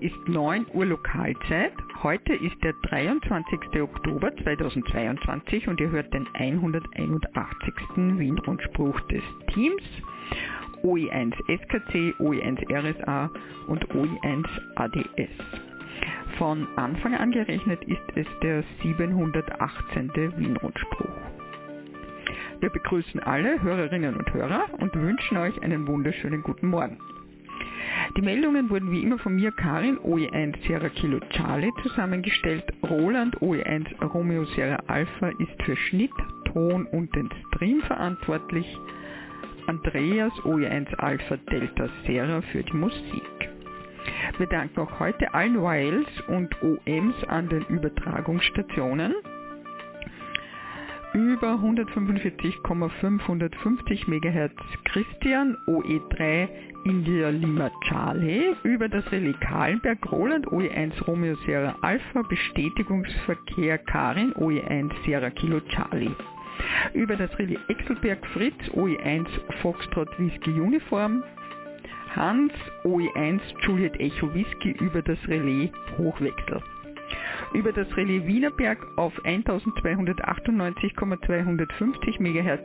ist 9 Uhr Lokalzeit. Heute ist der 23. Oktober 2022 und ihr hört den 181. Wien-Rundspruch des Teams OE1 SKC, OE1 RSA und OE1 ADS. Von Anfang an gerechnet ist es der 718. Wien-Rundspruch. Wir begrüßen alle Hörerinnen und Hörer und wünschen euch einen wunderschönen guten Morgen. Die Meldungen wurden wie immer von mir, Karin, OE1 Sierra Kilo Charlie, zusammengestellt. Roland, OE1 Romeo Sierra Alpha, ist für Schnitt, Ton und den Stream verantwortlich. Andreas, OE1 Alpha Delta Sierra für die Musik. Wir danken auch heute allen YLs und OMs an den Übertragungsstationen über 145,550 MHz Christian OE3 India Lima Charlie über das Relais Kahlenberg Roland OE1 Romeo Sierra Alpha Bestätigungsverkehr Karin OE1 Sierra Kilo Charlie. Über das Relais Exelberg Fritz OE1 Foxtrot Whisky Uniform. Hans OE1 Juliet Echo Whisky über das Relais Hochwechsel über das Relais Wienerberg auf 1298,250 MHz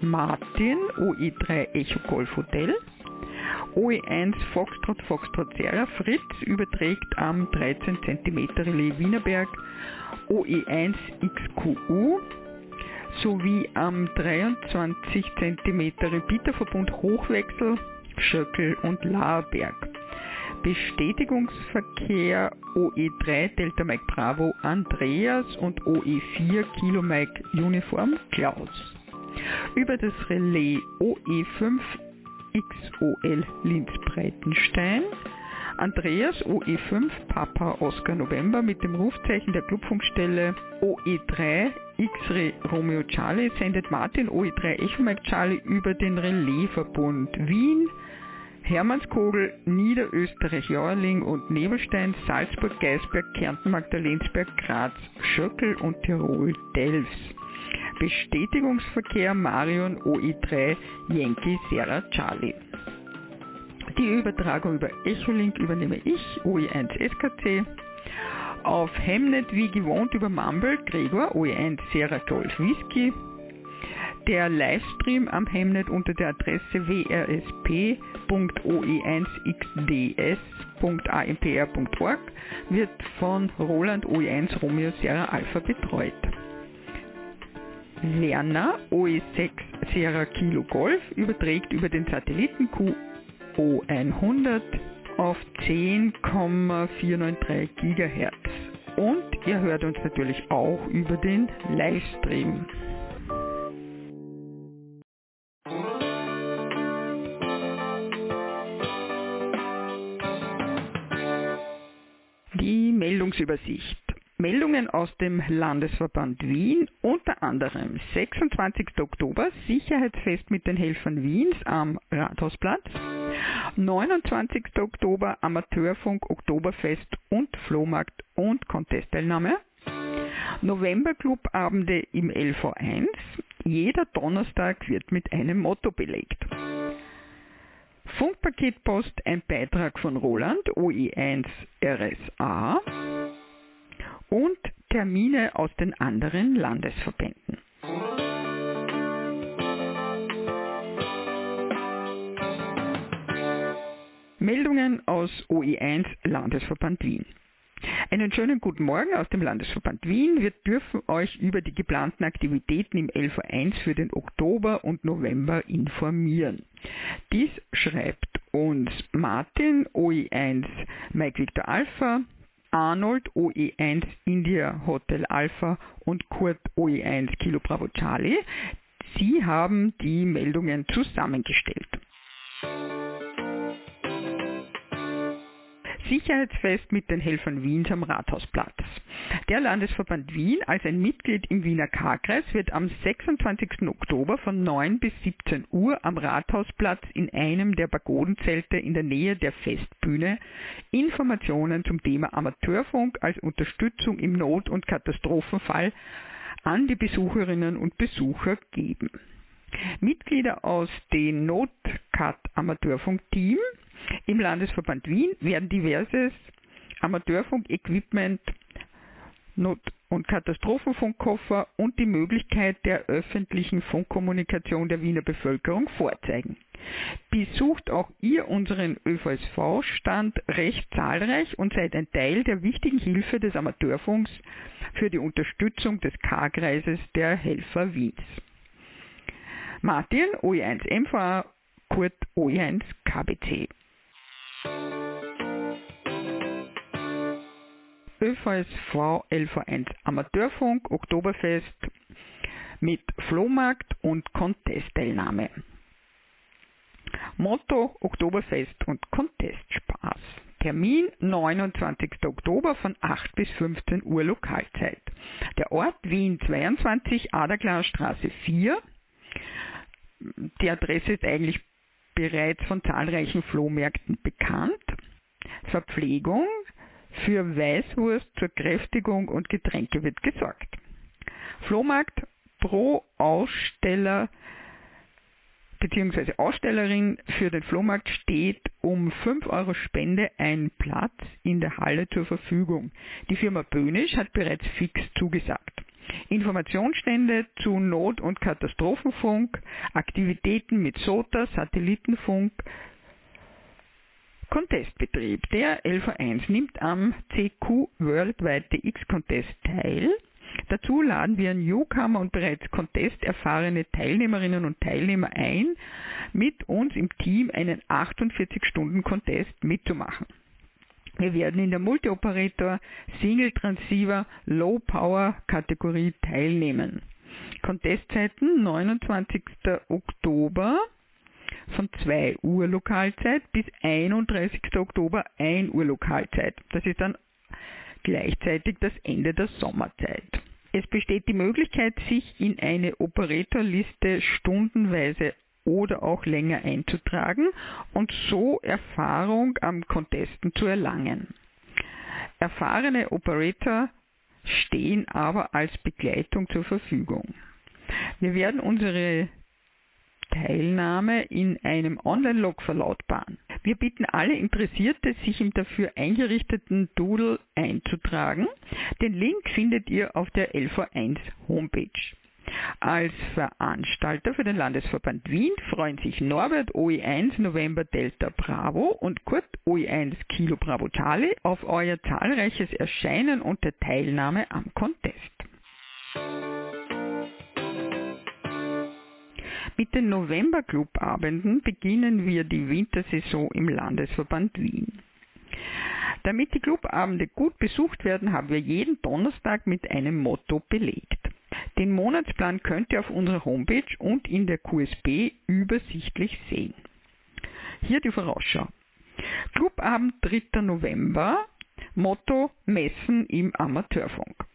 Martin OE3 Echo Golf Hotel OE1 Foxtrot Foxtrot Sierra Fritz überträgt am 13 cm Relais Wienerberg OE1 XQU sowie am 23 cm Repeaterverbund Hochwechsel Schöckel und Laerberg. Bestätigungsverkehr OE3 Delta Mike Bravo Andreas und OE4 Kilo Mike Uniform Klaus. Über das Relais OE5 XOL Linz Breitenstein Andreas OE5 Papa Oscar November mit dem Rufzeichen der Clubfunkstelle OE3 X-Ray Romeo Charlie sendet Martin OE3 Echo Mike Charlie über den Relaisverbund Wien Hermannskogel, Niederösterreich, Jauerling und Nebelstein, Salzburg, Geisberg, Kärnten, Magdalensberg, Graz, Schöckel und Tirol, Delfs. Bestätigungsverkehr Marion OE3 Yankee Sierra Charlie. Die Übertragung über Echolink übernehme ich, OE1 SKC. Auf Hemnet wie gewohnt über Mumble, Gregor, OE1 Sierra Golf Whisky. Der Livestream am Hemnet unter der Adresse wrsp.oe1xds.ampr.org wird von Roland OE1 Romeo Sierra Alpha betreut. Werner OE6 Sierra Kilo Golf überträgt über den Satelliten QO100 auf 10,493 GHz. Und ihr hört uns natürlich auch über den Livestream. Meldungsübersicht. Meldungen aus dem Landesverband Wien, unter anderem 26. Oktober Sicherheitsfest mit den Helfern Wiens am Rathausplatz, 29. Oktober Amateurfunk Oktoberfest und Flohmarkt und Contestteilnahme, Novemberclubabende im LV1, jeder Donnerstag wird mit einem Motto belegt. Funkpaketpost ein Beitrag von Roland OE1 RSA und Termine aus den anderen Landesverbänden. Meldungen aus OE1 Landesverband Wien. Einen schönen guten Morgen aus dem Landesverband Wien. Wir dürfen euch über die geplanten Aktivitäten im LV1 für den Oktober und November informieren. Dies schreibt uns Martin OE1 Mike Victor Alpha, Arnold OE1 India Hotel Alpha und Kurt OE1 Kilo Bravo Charlie. Sie haben die Meldungen zusammengestellt. Sicherheitsfest mit den Helfern Wiens am Rathausplatz. Der Landesverband Wien als ein Mitglied im Wiener K-Kreis wird am 26. Oktober von 9 bis 17 Uhr am Rathausplatz in einem der Pagodenzelte in der Nähe der Festbühne Informationen zum Thema Amateurfunk als Unterstützung im Not- und Katastrophenfall an die Besucherinnen und Besucher geben. Mitglieder aus dem Notcat Amateurfunk Team im Landesverband Wien werden diverses Amateurfunk-Equipment, Not- und Katastrophenfunkkoffer und die Möglichkeit der öffentlichen Funkkommunikation der Wiener Bevölkerung vorzeigen. Besucht auch ihr unseren ÖVSV-Stand recht zahlreich und seid ein Teil der wichtigen Hilfe des Amateurfunks für die Unterstützung des K-Kreises der Helfer Wiens. Martin, OE1 MVA, Kurt OE1 KBC. ÖVSV LV1 Amateurfunk Oktoberfest mit Flohmarkt und Contest-Teilnahme. Motto Oktoberfest und Contest-Spaß. Termin 29. Oktober von 8 bis 15 Uhr Lokalzeit. Der Ort Wien 22 Aderglasstraße 4. Die Adresse ist eigentlich bereits von zahlreichen Flohmärkten bekannt. Verpflegung für Weißwurst zur Kräftigung und Getränke wird gesorgt. Flohmarkt pro Aussteller bzw. Ausstellerin für den Flohmarkt steht um 5 Euro Spende ein Platz in der Halle zur Verfügung. Die Firma Böhnisch hat bereits fix zugesagt. Informationsstände zu Not- und Katastrophenfunk, Aktivitäten mit SOTA, Satellitenfunk, Contestbetrieb. Der LV1 nimmt am CQ Worldwide DX Contest teil. Dazu laden wir Newcomer und bereits Contest erfahrene Teilnehmerinnen und Teilnehmer ein, mit uns im Team einen 48-Stunden-Contest mitzumachen. Wir werden in der Multi-Operator Single Transceiver Low Power Kategorie teilnehmen. Contestzeiten 29. Oktober von 2 Uhr Lokalzeit bis 31. Oktober 1 Uhr Lokalzeit. Das ist dann gleichzeitig das Ende der Sommerzeit. Es besteht die Möglichkeit, sich in eine Operatorliste stundenweise oder auch länger einzutragen und so Erfahrung am Contesten zu erlangen. Erfahrene Operator stehen aber als Begleitung zur Verfügung. Wir werden unsere Teilnahme in einem Online-Log verlautbaren. Wir bitten alle Interessierte, sich im dafür eingerichteten Doodle einzutragen. Den Link findet ihr auf der LV1 Homepage. Als Veranstalter für den Landesverband Wien freuen sich Norbert OE1 November Delta Bravo und Kurt OE1 Kilo Bravo Charlie auf euer zahlreiches Erscheinen und der Teilnahme am Contest. Mit den November-Clubabenden beginnen wir die Wintersaison im Landesverband Wien. Damit die Clubabende gut besucht werden, haben wir jeden Donnerstag mit einem Motto belegt. Den Monatsplan könnt ihr auf unserer Homepage und in der QSB übersichtlich sehen. Hier die Vorausschau. Clubabend 3. November, Motto Messen im Amateurfunk.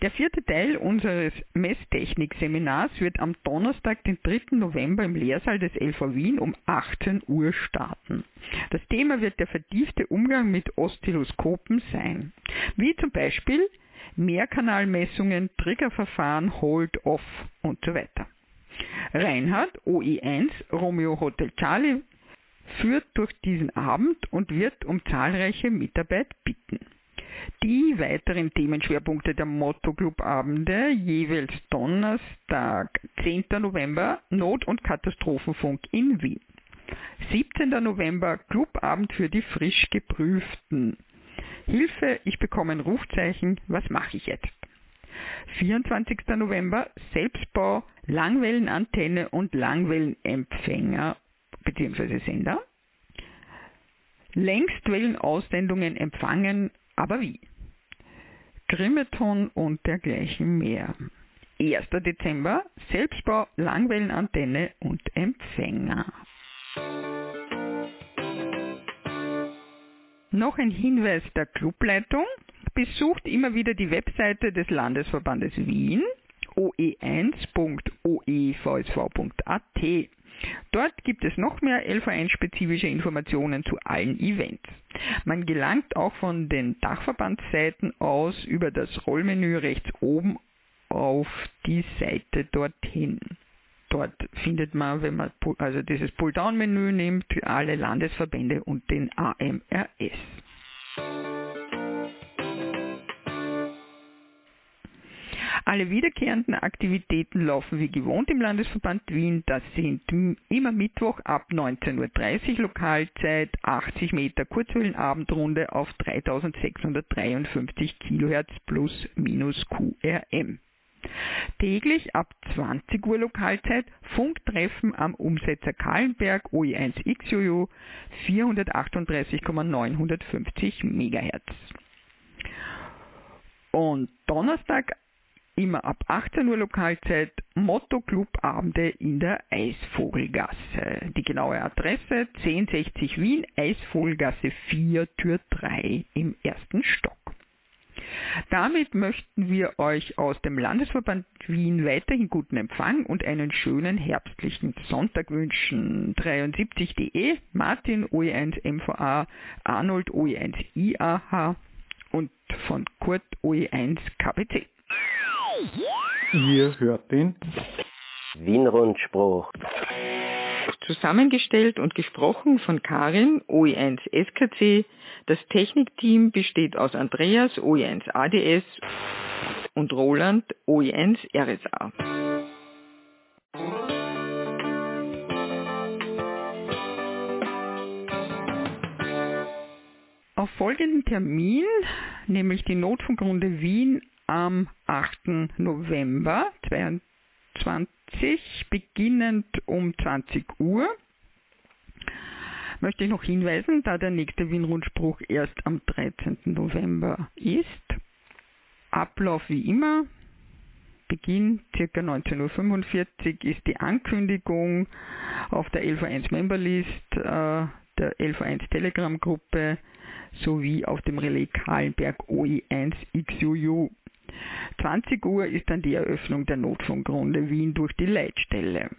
Der vierte Teil unseres Messtechnik-Seminars wird am Donnerstag, den 3. November im Lehrsaal des LV Wien um 18 Uhr starten. Das Thema wird der vertiefte Umgang mit Oszilloskopen sein, wie zum Beispiel Mehrkanalmessungen, Triggerverfahren, Hold-Off und so weiter. Reinhard OE1 Romeo Hotel Charlie führt durch diesen Abend und wird um zahlreiche Mitarbeit bitten. Die weiteren Themenschwerpunkte der Motto Club Abende jeweils Donnerstag, 10. November Not- und Katastrophenfunk in Wien. 17. November Clubabend für die frisch geprüften. Hilfe, ich bekomme ein Rufzeichen, was mache ich jetzt? 24. November Selbstbau, Langwellenantenne und Langwellenempfänger bzw. Sender. Längstwellenaussendungen empfangen aber wie? Grimeton und dergleichen mehr. 1. Dezember Selbstbau, Langwellenantenne und Empfänger. Noch ein Hinweis der Clubleitung. Besucht immer wieder die Webseite des Landesverbandes Wien oe1.oevsv.at. Dort gibt es noch mehr LV1-spezifische Informationen zu allen Events. Man gelangt auch von den Dachverbandsseiten aus über das Rollmenü rechts oben auf die Seite dorthin. Dort findet man, wenn man also dieses Pulldown-Menü nimmt, alle Landesverbände und den AMRS. Alle wiederkehrenden Aktivitäten laufen wie gewohnt im Landesverband Wien. Das sind immer Mittwoch ab 19.30 Uhr Lokalzeit 80 Meter Kurzwellenabendrunde auf 3653 kHz plus minus QRM. Täglich ab 20 Uhr Lokalzeit Funktreffen am Umsetzer Kahlenberg OE1XJU 438,950 MHz. Und Donnerstag immer ab 18 Uhr Lokalzeit Motto Club Abende in der Eisvogelgasse. Die genaue Adresse 1060 Wien, Eisvogelgasse 4, Tür 3 im ersten Stock. Damit möchten wir euch aus dem Landesverband Wien weiterhin guten Empfang und einen schönen herbstlichen Sonntag wünschen. 73.de, Martin OE1 MVA, Arnold OE1 IAH und von Kurt OE1 KBC. Ihr hört den Wien-Rundspruch. Zusammengestellt und gesprochen von Karin, OE1 SKC. Das Technikteam besteht aus Andreas, OE1 ADS und Roland, OE1 RSA. Auf folgenden Termin, nämlich die Notfunkrunde Wien am 8. November 2022, beginnend um 20 Uhr, möchte ich noch hinweisen, da der nächste Wien-Rundspruch erst am 13. November ist. Ablauf wie immer. Beginn ca. 19.45 Uhr ist die Ankündigung auf der LV1 Memberlist äh, der LV1 Telegram Gruppe sowie auf dem Relais Kahlenberg OE1 XUU. 20 Uhr ist dann die Eröffnung der Notfunkrunde Wien durch die Leitstelle.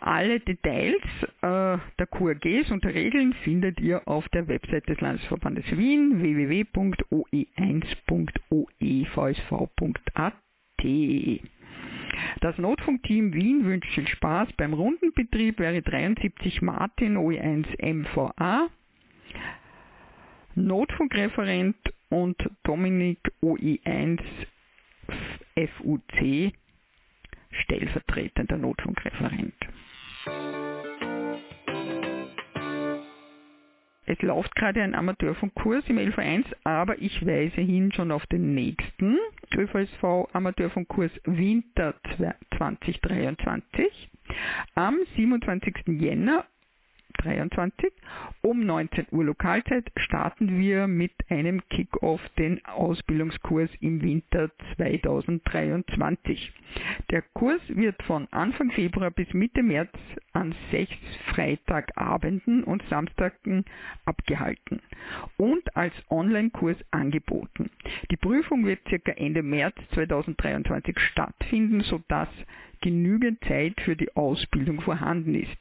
Alle Details äh, der QRGs und der Regeln findet ihr auf der Website des Landesverbandes Wien www.oe1.oevsv.at. Das Notfunkteam Wien wünscht viel Spaß beim Rundenbetrieb, wäre 73 Martin OE1 MVA, Notfunkreferent und Dominik OE1 FUC, stellvertretender Notfunkreferent. Es läuft gerade ein Amateurfunkkurs im LV1, aber ich weise hin schon auf den nächsten ÖVSV Amateurfunkkurs Winter 2023 am 27. Jänner 23. Um 19 Uhr Lokalzeit starten wir mit einem Kick-Off den Ausbildungskurs im Winter 2023. Der Kurs wird von Anfang Februar bis Mitte März an sechs Freitagabenden und Samstagen abgehalten und als Online-Kurs angeboten. Die Prüfung wird circa Ende März 2023 stattfinden, sodass genügend Zeit für die Ausbildung vorhanden ist.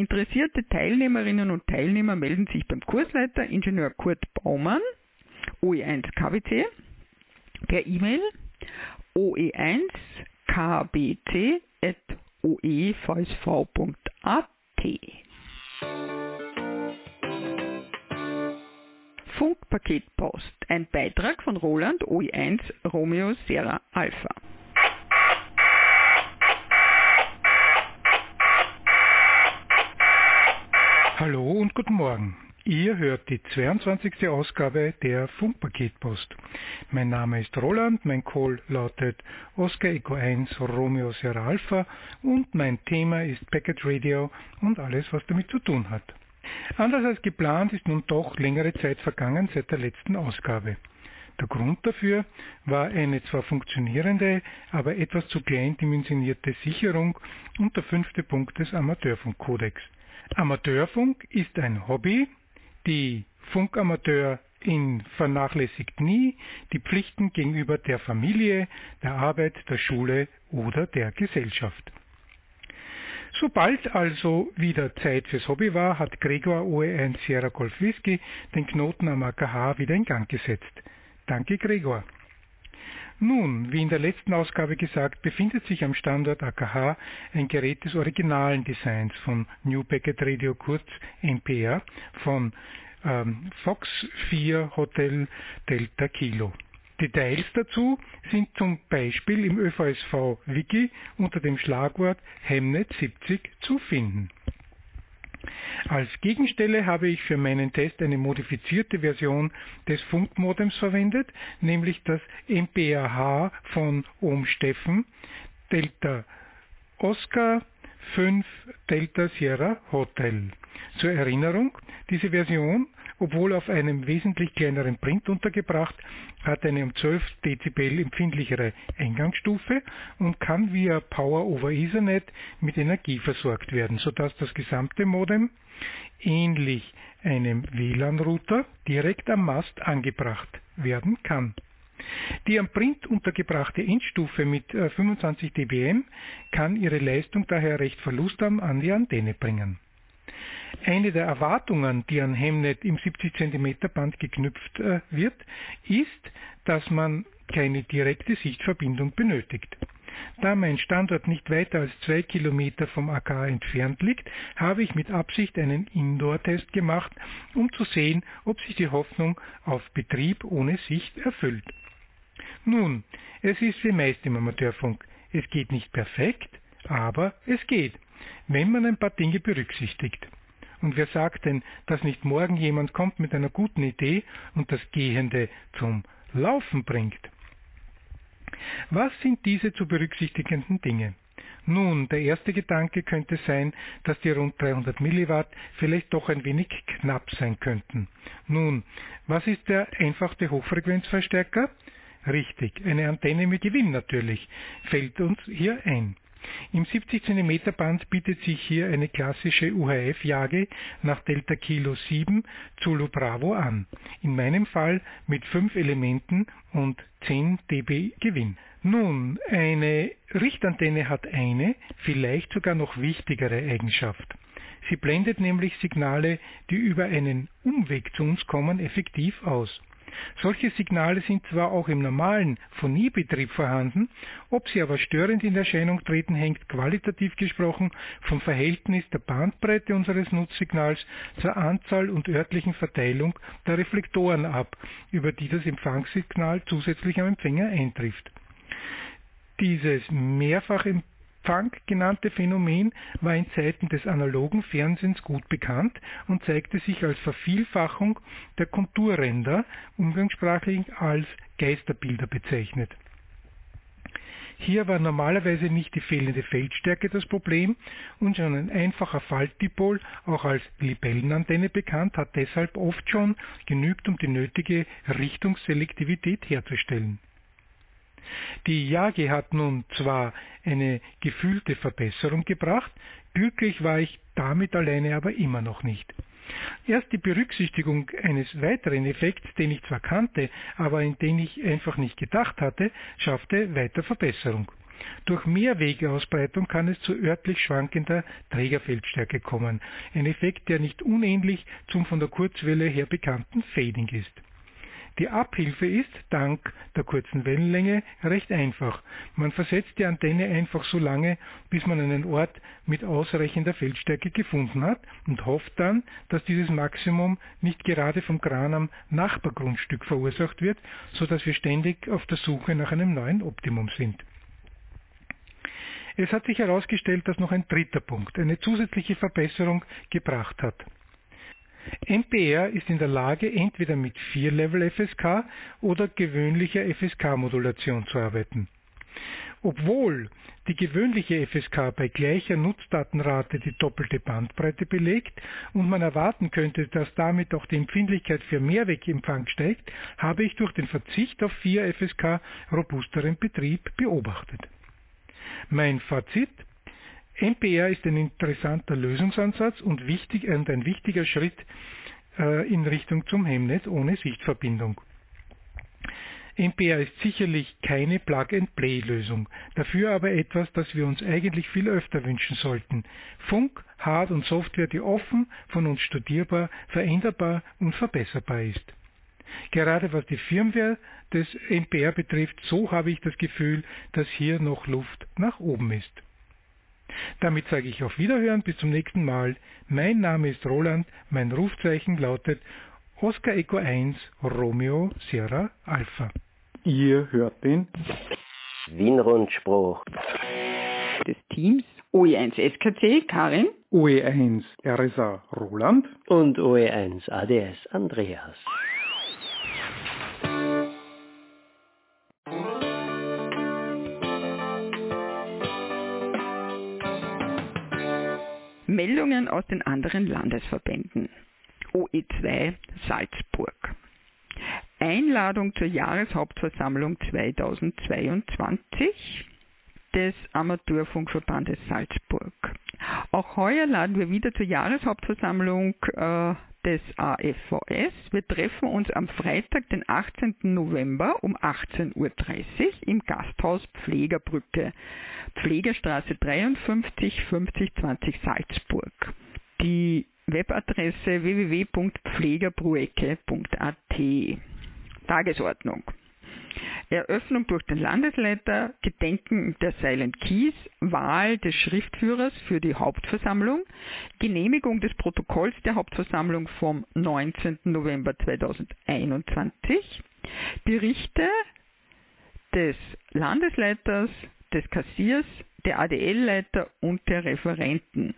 Interessierte Teilnehmerinnen und Teilnehmer melden sich beim Kursleiter Ingenieur Kurt Baumann, OE1 KBC, per E-Mail oe1kbc.oevsv.at. Funkpaketpost, ein Beitrag von Roland OE1 Romeo Sierra Alpha. Hallo und guten Morgen. Ihr hört die 22. Ausgabe der Funkpaketpost. Mein Name ist Roland, mein Call lautet Oscar Echo 1 Romeo Sierra Alpha und mein Thema ist Packet Radio und alles, was damit zu tun hat. Anders als geplant ist nun doch längere Zeit vergangen seit der letzten Ausgabe. Der Grund dafür war eine zwar funktionierende, aber etwas zu klein dimensionierte Sicherung und der fünfte Punkt des Amateurfunkkodex. Amateurfunk ist ein Hobby. Die Funkamateurin vernachlässigt nie die Pflichten gegenüber der Familie, der Arbeit, der Schule oder der Gesellschaft. Sobald also wieder Zeit fürs Hobby war, hat Gregor OE1 Sierra Golf Whisky den Knoten am AKH wieder in Gang gesetzt. Danke Gregor. Nun, wie in der letzten Ausgabe gesagt, befindet sich am Standort AKH ein Gerät des originalen Designs von New Packet Radio kurz NPR von ähm, Fox 4 Hotel Delta Kilo. Details dazu sind zum Beispiel im ÖVSV Wiki unter dem Schlagwort Hemnet 70 zu finden. Als Gegenstelle habe ich für meinen Test eine modifizierte Version des Funkmodems verwendet, nämlich das MPRH von Ohm Steffen Delta Oscar 5 Delta Sierra Hotel. Zur Erinnerung, diese Version, obwohl auf einem wesentlich kleineren Print untergebracht, hat eine um 12 Dezibel empfindlichere Eingangsstufe und kann via Power over Ethernet mit Energie versorgt werden, sodass das gesamte Modem ähnlich einem WLAN-Router direkt am Mast angebracht werden kann. Die am Print untergebrachte Endstufe mit 25 äh, dBm kann ihre Leistung daher recht verlustarm an die Antenne bringen. Eine der Erwartungen, die an Hemnet im 70 cm Band geknüpft äh, wird, ist, dass man keine direkte Sichtverbindung benötigt. Da mein Standort nicht weiter als zwei Kilometer vom AK entfernt liegt, habe ich mit Absicht einen Indoor-Test gemacht, um zu sehen, ob sich die Hoffnung auf Betrieb ohne Sicht erfüllt. Nun, es ist wie meist im Amateurfunk. Es geht nicht perfekt, aber es geht, wenn man ein paar Dinge berücksichtigt. Und wer sagt denn, dass nicht morgen jemand kommt mit einer guten Idee und das Gehende zum Laufen bringt? Was sind diese zu berücksichtigenden Dinge? Nun, der erste Gedanke könnte sein, dass die rund 300 Milliwatt vielleicht doch ein wenig knapp sein könnten. Nun, was ist der einfachste Hochfrequenzverstärker? Richtig, eine Antenne mit Gewinn natürlich, fällt uns hier ein. Im 70 cm Band bietet sich hier eine klassische UHF-Jage nach Delta Kilo 7 Zulu Bravo an. In meinem Fall mit 5 Elementen und 10 dB Gewinn. Nun, eine Richtantenne hat eine, vielleicht sogar noch wichtigere Eigenschaft. Sie blendet nämlich Signale, die über einen Umweg zu uns kommen, effektiv aus. Solche Signale sind zwar auch im normalen Phoniebetrieb vorhanden, ob sie aber störend in Erscheinung treten, hängt qualitativ gesprochen vom Verhältnis der Bandbreite unseres Nutzsignals zur Anzahl und örtlichen Verteilung der Reflektoren ab, über die das Empfangssignal zusätzlich am Empfänger eintrifft. Dieses mehrfach Funk genannte Phänomen war in Zeiten des analogen Fernsehens gut bekannt und zeigte sich als Vervielfachung der Konturränder, umgangssprachlich als Geisterbilder bezeichnet. Hier war normalerweise nicht die fehlende Feldstärke das Problem und schon ein einfacher Faltdipol, auch als Libellenantenne bekannt, hat deshalb oft schon genügt, um die nötige Richtungsselektivität herzustellen. Die Yagi hat nun zwar eine gefühlte Verbesserung gebracht, glücklich war ich damit alleine aber immer noch nicht. Erst die Berücksichtigung eines weiteren Effekts, den ich zwar kannte, aber in den ich einfach nicht gedacht hatte, schaffte weiter Verbesserung. Durch Mehrwegeausbreitung kann es zu örtlich schwankender Trägerfeldstärke kommen, ein Effekt, der nicht unähnlich zum von der Kurzwelle her bekannten Fading ist. Die Abhilfe ist, dank der kurzen Wellenlänge, recht einfach. Man versetzt die Antenne einfach so lange, bis man einen Ort mit ausreichender Feldstärke gefunden hat und hofft dann, dass dieses Maximum nicht gerade vom Kran am Nachbargrundstück verursacht wird, so dass wir ständig auf der Suche nach einem neuen Optimum sind. Es hat sich herausgestellt, dass noch ein dritter Punkt eine zusätzliche Verbesserung gebracht hat. MPR ist in der Lage, entweder mit 4-Level FSK oder gewöhnlicher FSK-Modulation zu arbeiten. Obwohl die gewöhnliche FSK bei gleicher Nutzdatenrate die doppelte Bandbreite belegt und man erwarten könnte, dass damit auch die Empfindlichkeit für Mehrwegempfang steigt, habe ich durch den Verzicht auf 4 FSK robusteren Betrieb beobachtet. Mein Fazit MPR ist ein interessanter Lösungsansatz und, wichtig, und ein wichtiger Schritt äh, in Richtung zum Hemnet ohne Sichtverbindung. MPR ist sicherlich keine Plug-and-Play-Lösung, dafür aber etwas, das wir uns eigentlich viel öfter wünschen sollten. Funk, Hard- und Software, die offen, von uns studierbar, veränderbar und verbesserbar ist. Gerade was die Firmware des MPR betrifft, so habe ich das Gefühl, dass hier noch Luft nach oben ist. Damit sage ich auf Wiederhören, bis zum nächsten Mal. Mein Name ist Roland, mein Rufzeichen lautet Oscar Echo 1 Romeo Sierra Alpha. Ihr hört den Wienrundspruch des Teams OE1 SKC Karin, OE1 RSA Roland und OE1 ADS Andreas. Meldungen aus den anderen Landesverbänden. OE2 Salzburg. Einladung zur Jahreshauptversammlung 2022 des Amateurfunkverbandes Salzburg. Auch heuer laden wir wieder zur Jahreshauptversammlung äh, des AFVS. Wir treffen uns am Freitag, den 18. November um 18.30 Uhr im Gasthaus Pflegerbrücke, Pflegerstraße 53 5020 Salzburg. Die Webadresse www.pflegerbruecke.at. Tagesordnung. Eröffnung durch den Landesleiter, Gedenken der Silent Keys, Wahl des Schriftführers für die Hauptversammlung, Genehmigung des Protokolls der Hauptversammlung vom 19. November 2021, Berichte des Landesleiters, des Kassiers, der ADL-Leiter und der Referenten.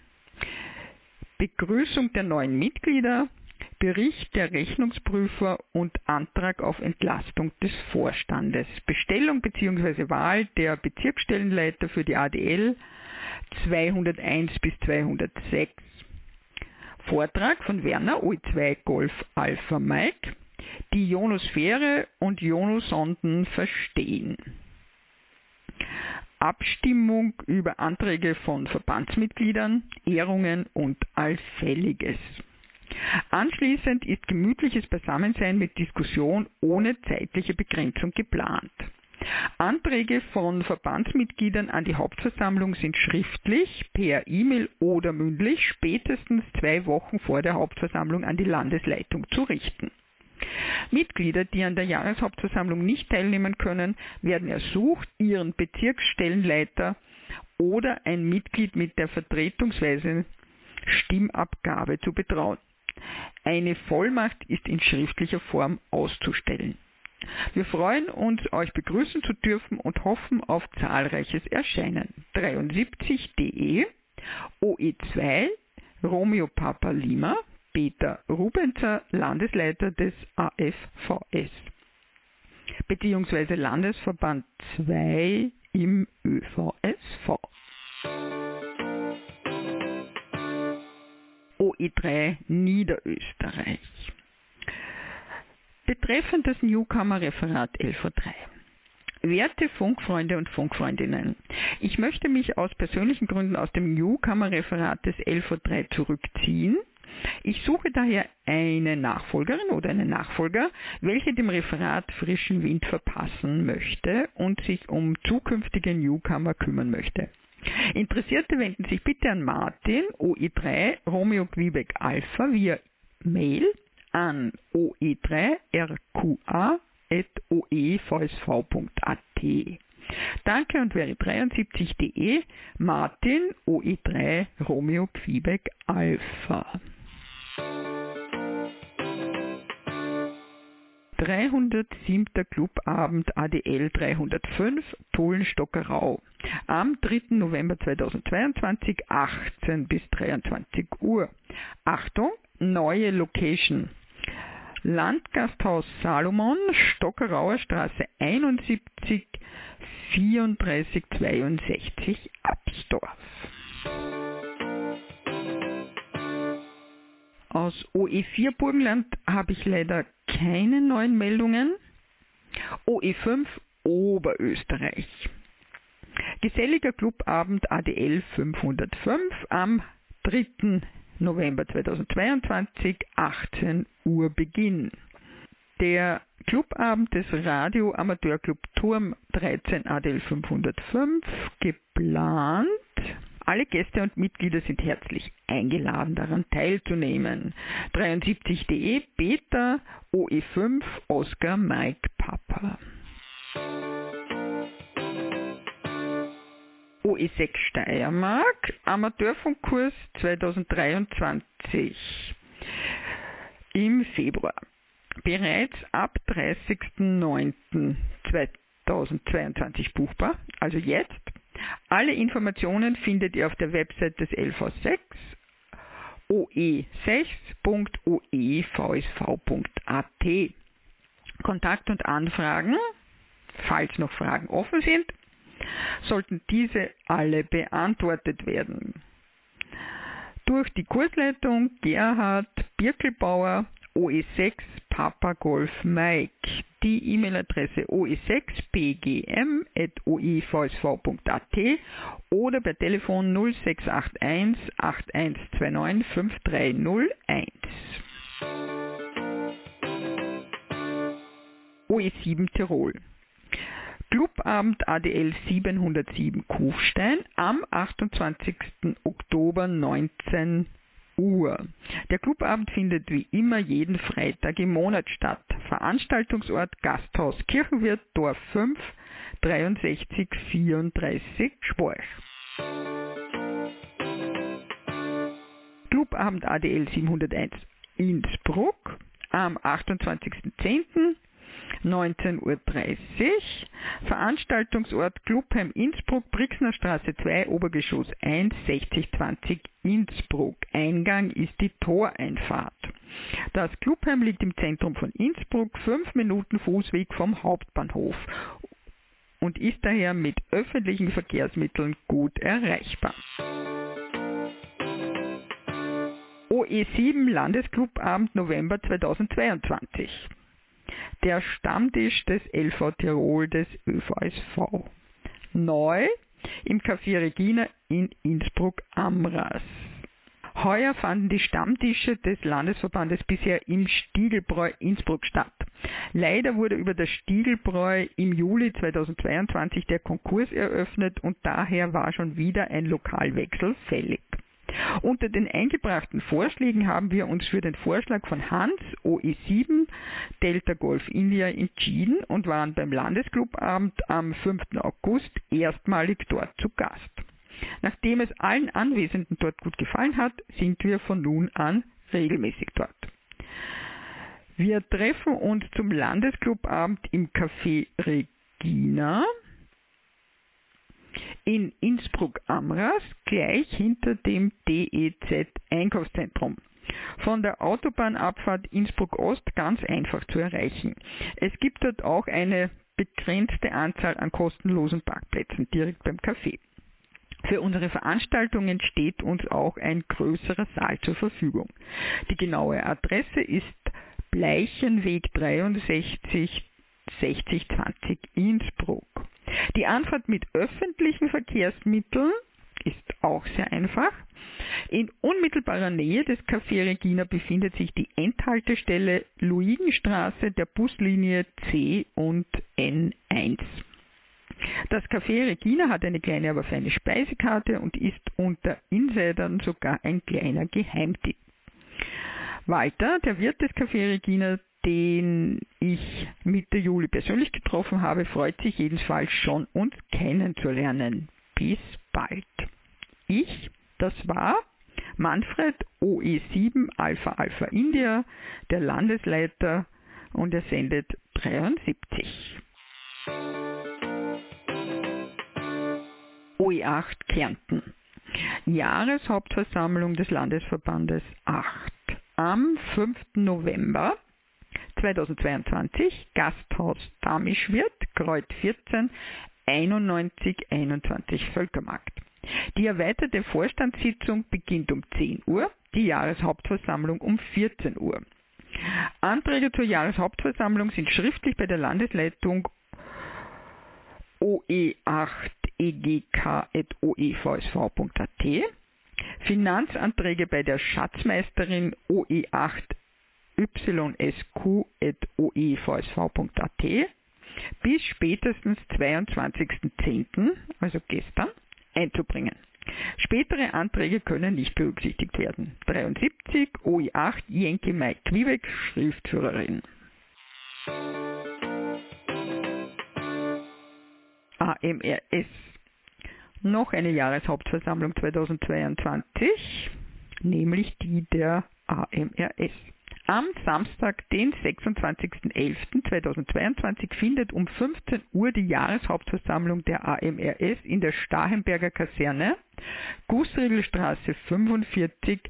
Begrüßung der neuen Mitglieder, Bericht der Rechnungsprüfer und Antrag auf Entlastung des Vorstandes. Bestellung bzw. Wahl der Bezirksstellenleiter für die ADL 201 bis 206. Vortrag von Werner OE2 Golf Alpha Mike. Die Ionosphäre und Ionosonden verstehen. Abstimmung über Anträge von Verbandsmitgliedern, Ehrungen und Allfälliges. Anschließend ist gemütliches Beisammensein mit Diskussion ohne zeitliche Begrenzung geplant. Anträge von Verbandsmitgliedern an die Hauptversammlung sind schriftlich, per E-Mail oder mündlich spätestens zwei Wochen vor der Hauptversammlung an die Landesleitung zu richten. Mitglieder, die an der Jahreshauptversammlung nicht teilnehmen können, werden ersucht, ihren Bezirksstellenleiter oder ein Mitglied mit der vertretungsweise Stimmabgabe zu betrauen. Eine Vollmacht ist in schriftlicher Form auszustellen. Wir freuen uns, euch begrüßen zu dürfen und hoffen auf zahlreiches Erscheinen. 73.de OE2 Romeo Papa Lima Peter Rubenzer, Landesleiter des AFVS beziehungsweise Landesverband 2 im ÖVSV. OE3 Niederösterreich. Betreffend das Newcomer-Referat 11.3. Werte Funkfreunde und Funkfreundinnen, ich möchte mich aus persönlichen Gründen aus dem Newcomer-Referat des 11.3 zurückziehen. Ich suche daher eine Nachfolgerin oder einen Nachfolger, welche dem Referat frischen Wind verpassen möchte und sich um zukünftige Newcomer kümmern möchte. Interessierte wenden sich bitte an Martin OE3 Romeo Quebec Alpha via Mail an oe3rqa.oevsv.at. Danke und wäre 73.de Martin OE3 Romeo Quebec Alpha. 307. Clubabend ADL 305 Polenstockerau am 3. November 2022 18 bis 23 Uhr. Achtung, neue Location. Landgasthaus Salomon, Stockerauer Straße 71 34 62 Absdorf. Aus OE4 Burgenland habe ich leider keine neuen Meldungen. OE5 Oberösterreich. Geselliger Clubabend ADL 505 am 3. November 2022, 18 Uhr Beginn. Der Clubabend des Radio Amateurclub Turm 13 ADL 505 geplant alle Gäste und Mitglieder sind herzlich eingeladen, daran teilzunehmen. 73.de Beta OE5 Oscar Mike Papa. OE6 Steiermark Amateurfunkkurs 2023 im Februar. bereits ab 30.09.2022 buchbar, also jetzt. Alle Informationen findet ihr auf der Website des LV6 oe6.oevsv.at. Kontakt und Anfragen, falls noch Fragen offen sind, sollten diese alle beantwortet werden. Durch die Kursleitung Gerhard Birkelbauer OE6 Papa Golf Mike. Die E-Mail-Adresse oe6pgm.oevsv.at oder per Telefon 0681 8129 5301. OE7 Tirol. Clubabend ADL 707 Kufstein am 28. Oktober 19 Uhr. Der Clubabend findet wie immer jeden Freitag im Monat statt. Veranstaltungsort Gasthaus Kirchenwirt Dorf 5 63 34 Schworch. Clubabend ADL 701 Innsbruck am 28.10. 19.30 Uhr. Veranstaltungsort Clubheim Innsbruck, Brixner Straße 2, Obergeschoss 1, 6020 Innsbruck. Eingang ist die Toreinfahrt. Das Clubheim liegt im Zentrum von Innsbruck, 5 Minuten Fußweg vom Hauptbahnhof und ist daher mit öffentlichen Verkehrsmitteln gut erreichbar. OE7 Landesclubabend November 2022 der Stammtisch des LV Tirol des ÖVSV. Neu im Café Regina in Innsbruck-Amras. Heuer fanden die Stammtische des Landesverbandes bisher im Stiegelbräu Innsbruck statt. Leider wurde über das Stiegelbräu im Juli 2022 der Konkurs eröffnet und daher war schon wieder ein Lokalwechsel fällig. Unter den eingebrachten Vorschlägen haben wir uns für den Vorschlag von Hans OE7 Delta Golf India entschieden und waren beim Landesclubabend am 5. August erstmalig dort zu Gast. Nachdem es allen Anwesenden dort gut gefallen hat, sind wir von nun an regelmäßig dort. Wir treffen uns zum Landesclubabend im Café Regina in Innsbruck-Amras, gleich hinter dem DEZ Einkaufszentrum. Von der Autobahnabfahrt Innsbruck-Ost ganz einfach zu erreichen. Es gibt dort auch eine begrenzte Anzahl an kostenlosen Parkplätzen direkt beim Café. Für unsere Veranstaltungen steht uns auch ein größerer Saal zur Verfügung. Die genaue Adresse ist Bleichenweg 63 6020 Innsbruck. Die Anfahrt mit öffentlichen Verkehrsmitteln ist auch sehr einfach. In unmittelbarer Nähe des Café Regina befindet sich die Endhaltestelle Luigenstraße der Buslinie C und N1. Das Café Regina hat eine kleine, aber feine Speisekarte und ist unter Insidern sogar ein kleiner Geheimtipp. Walter, der Wirt des Café Regina, den ich Mitte Juli persönlich getroffen habe, freut sich jedenfalls schon, uns kennenzulernen. Bis bald. Ich, das war Manfred OE7 Alpha Alpha India, der Landesleiter und er sendet 73. OE8 Kärnten. Jahreshauptversammlung des Landesverbandes 8. Am 5. November 2022, Gasthaus Damischwirt, Kreuz 14, 9121 Völkermarkt. Die erweiterte Vorstandssitzung beginnt um 10 Uhr, die Jahreshauptversammlung um 14 Uhr. Anträge zur Jahreshauptversammlung sind schriftlich bei der Landesleitung oe8egk.oevsv.at, Finanzanträge bei der Schatzmeisterin OE8 ysq.oevsv.at bis spätestens 22.10., also gestern, einzubringen. Spätere Anträge können nicht berücksichtigt werden. 73 OI8 Jenke Mai Quiebeck, Schriftführerin. AMRS. Noch eine Jahreshauptversammlung 2022, nämlich die der AMRS. Am Samstag, den 26.11.2022, findet um 15 Uhr die Jahreshauptversammlung der AMRS in der Starhenberger Kaserne, Gussriegelstraße 45,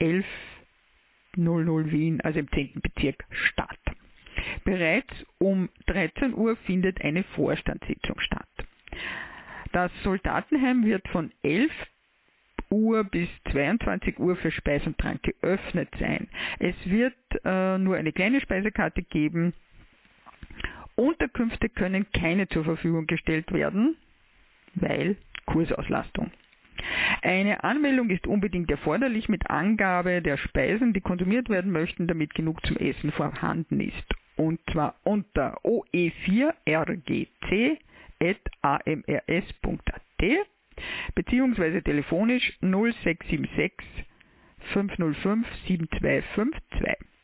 1100 Wien, also im 10. Bezirk, statt. Bereits um 13 Uhr findet eine Vorstandssitzung statt. Das Soldatenheim wird von 11 Uhr bis 22 Uhr für Speis und Trank geöffnet sein. Es wird äh, nur eine kleine Speisekarte geben. Unterkünfte können keine zur Verfügung gestellt werden, weil Kursauslastung. Eine Anmeldung ist unbedingt erforderlich mit Angabe der Speisen, die konsumiert werden möchten, damit genug zum Essen vorhanden ist. Und zwar unter oe4rgc.amrs.at beziehungsweise telefonisch 0676 505 7252.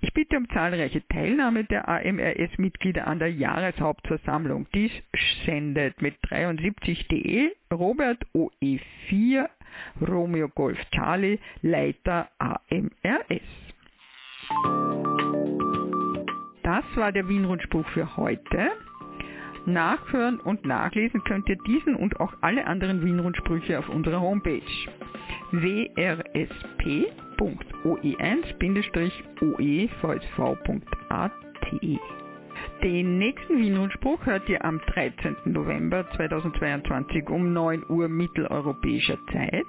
Ich bitte um zahlreiche Teilnahme der AMRS-Mitglieder an der Jahreshauptversammlung. Dies sendet mit 73.de Robert OE4 Romeo Golf Charlie Leiter AMRS. Das war der Wien-Rundspruch für heute. Nachhören und nachlesen könnt ihr diesen und auch alle anderen Wien-Rundsprüche auf unserer Homepage wrsp.oe1-oevsv.at. Den nächsten Wien-Rundspruch hört ihr am 13. November 2022 um 9 Uhr mitteleuropäischer Zeit.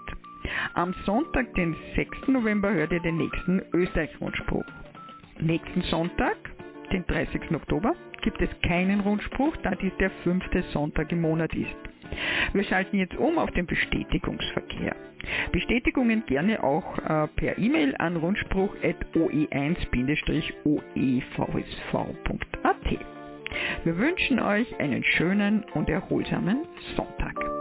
Am Sonntag, den 6. November, hört ihr den nächsten Österreich-Rundspruch. Nächsten Sonntag, den 30. Oktober, gibt es keinen Rundspruch, da dies der fünfte Sonntag im Monat ist. Wir schalten jetzt um auf den Bestätigungsverkehr. Bestätigungen gerne auch äh, per E-Mail an rundspruch.oe1-oevsv.at. Wir wünschen euch einen schönen und erholsamen Sonntag.